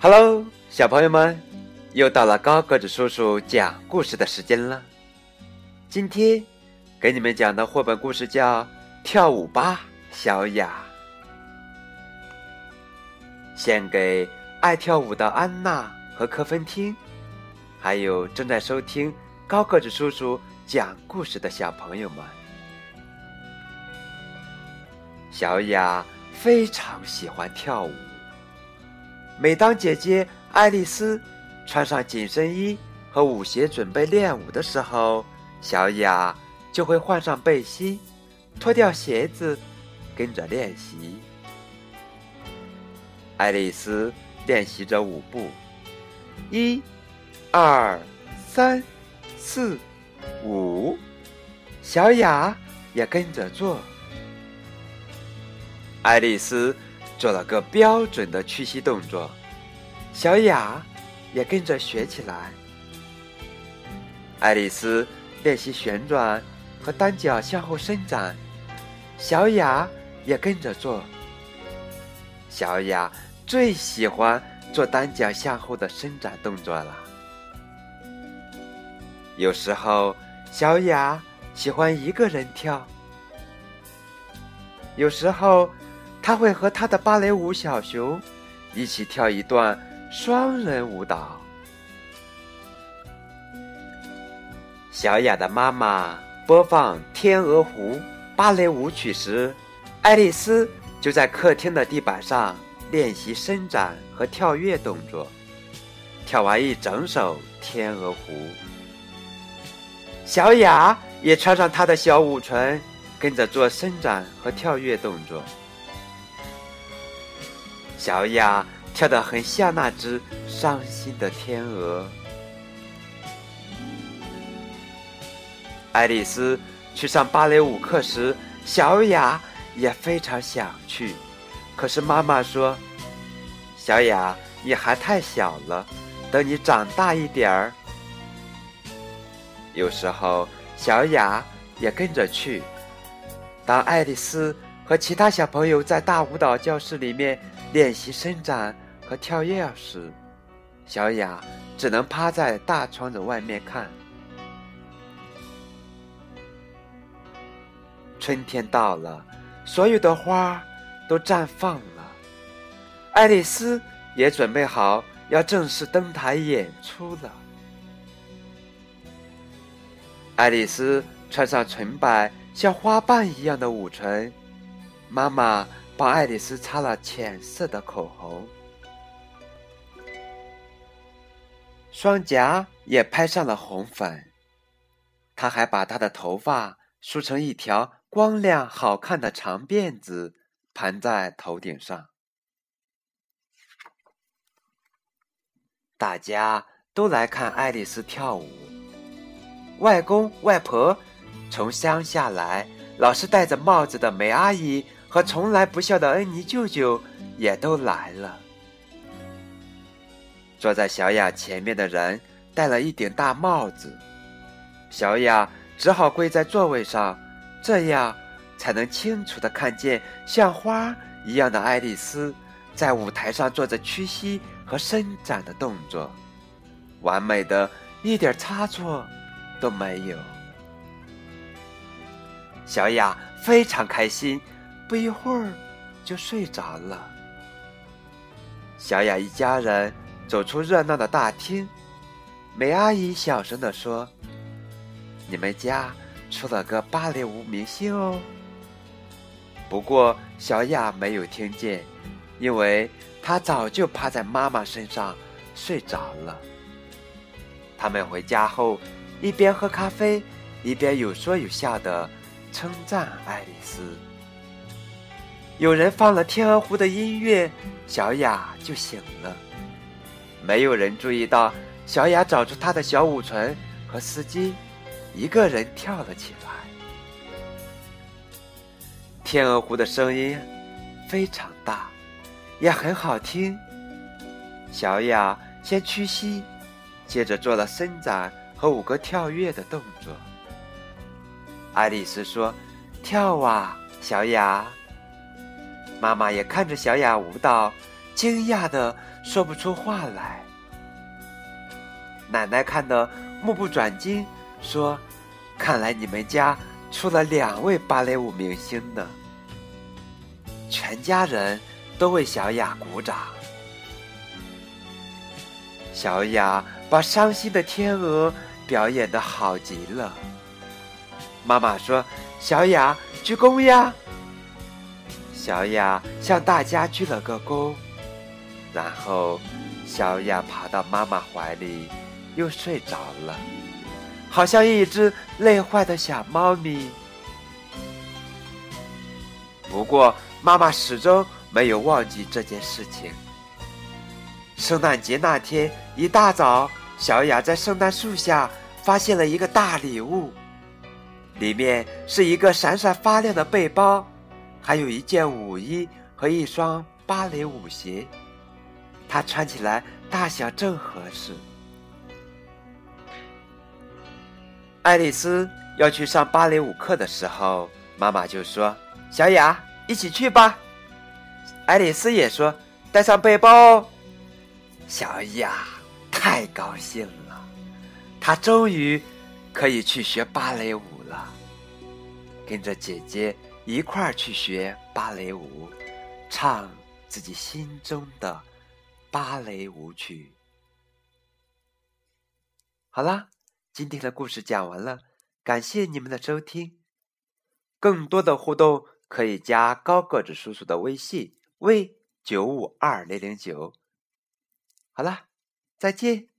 Hello，小朋友们，又到了高个子叔叔讲故事的时间了。今天给你们讲的绘本故事叫《跳舞吧，小雅》，献给爱跳舞的安娜和科芬汀，还有正在收听高个子叔叔讲故事的小朋友们。小雅非常喜欢跳舞。每当姐姐爱丽丝穿上紧身衣和舞鞋准备练舞的时候，小雅就会换上背心，脱掉鞋子，跟着练习。爱丽丝练习着舞步，一、二、三、四、五，小雅也跟着做。爱丽丝。做了个标准的屈膝动作，小雅也跟着学起来。爱丽丝练习旋转和单脚向后伸展，小雅也跟着做。小雅最喜欢做单脚向后的伸展动作了。有时候，小雅喜欢一个人跳，有时候。他会和他的芭蕾舞小熊一起跳一段双人舞蹈。小雅的妈妈播放《天鹅湖》芭蕾舞曲时，爱丽丝就在客厅的地板上练习伸展和跳跃动作。跳完一整首《天鹅湖》，小雅也穿上她的小舞裙，跟着做伸展和跳跃动作。小雅跳得很像那只伤心的天鹅。爱丽丝去上芭蕾舞课时，小雅也非常想去，可是妈妈说：“小雅，你还太小了，等你长大一点儿。”有时候，小雅也跟着去。当爱丽丝和其他小朋友在大舞蹈教室里面。练习伸展和跳跃时，小雅只能趴在大窗子外面看。春天到了，所有的花都绽放了。爱丽丝也准备好要正式登台演出了。爱丽丝穿上纯白像花瓣一样的舞裙，妈妈。帮爱丽丝擦了浅色的口红，双颊也拍上了红粉。她还把她的头发梳成一条光亮好看的长辫子，盘在头顶上。大家都来看爱丽丝跳舞。外公外婆从乡下来，老是戴着帽子的梅阿姨。和从来不笑的恩妮舅舅也都来了。坐在小雅前面的人戴了一顶大帽子，小雅只好跪在座位上，这样才能清楚的看见像花一样的爱丽丝在舞台上做着屈膝和伸展的动作，完美的一点差错都没有。小雅非常开心。不一会儿，就睡着了。小雅一家人走出热闹的大厅，梅阿姨小声地说：“你们家出了个芭蕾舞明星哦。”不过小雅没有听见，因为她早就趴在妈妈身上睡着了。他们回家后，一边喝咖啡，一边有说有笑的称赞爱丽丝。有人放了《天鹅湖》的音乐，小雅就醒了。没有人注意到，小雅找出她的小舞裙和丝巾，一个人跳了起来。《天鹅湖》的声音非常大，也很好听。小雅先屈膝，接着做了伸展和五个跳跃的动作。爱丽丝说：“跳啊，小雅。”妈妈也看着小雅舞蹈，惊讶的说不出话来。奶奶看得目不转睛，说：“看来你们家出了两位芭蕾舞明星呢。”全家人都为小雅鼓掌。小雅把伤心的天鹅表演的好极了。妈妈说：“小雅鞠躬呀。”小雅向大家鞠了个躬，然后小雅爬到妈妈怀里，又睡着了，好像一只累坏的小猫咪。不过，妈妈始终没有忘记这件事情。圣诞节那天一大早，小雅在圣诞树下发现了一个大礼物，里面是一个闪闪发亮的背包。还有一件舞衣和一双芭蕾舞鞋，她穿起来大小正合适。爱丽丝要去上芭蕾舞课的时候，妈妈就说：“小雅，一起去吧。”爱丽丝也说：“带上背包哦。”小雅太高兴了，她终于可以去学芭蕾舞了，跟着姐姐。一块儿去学芭蕾舞，唱自己心中的芭蕾舞曲。好啦，今天的故事讲完了，感谢你们的收听。更多的互动可以加高个子叔叔的微信：w 九五二零零九。好啦，再见。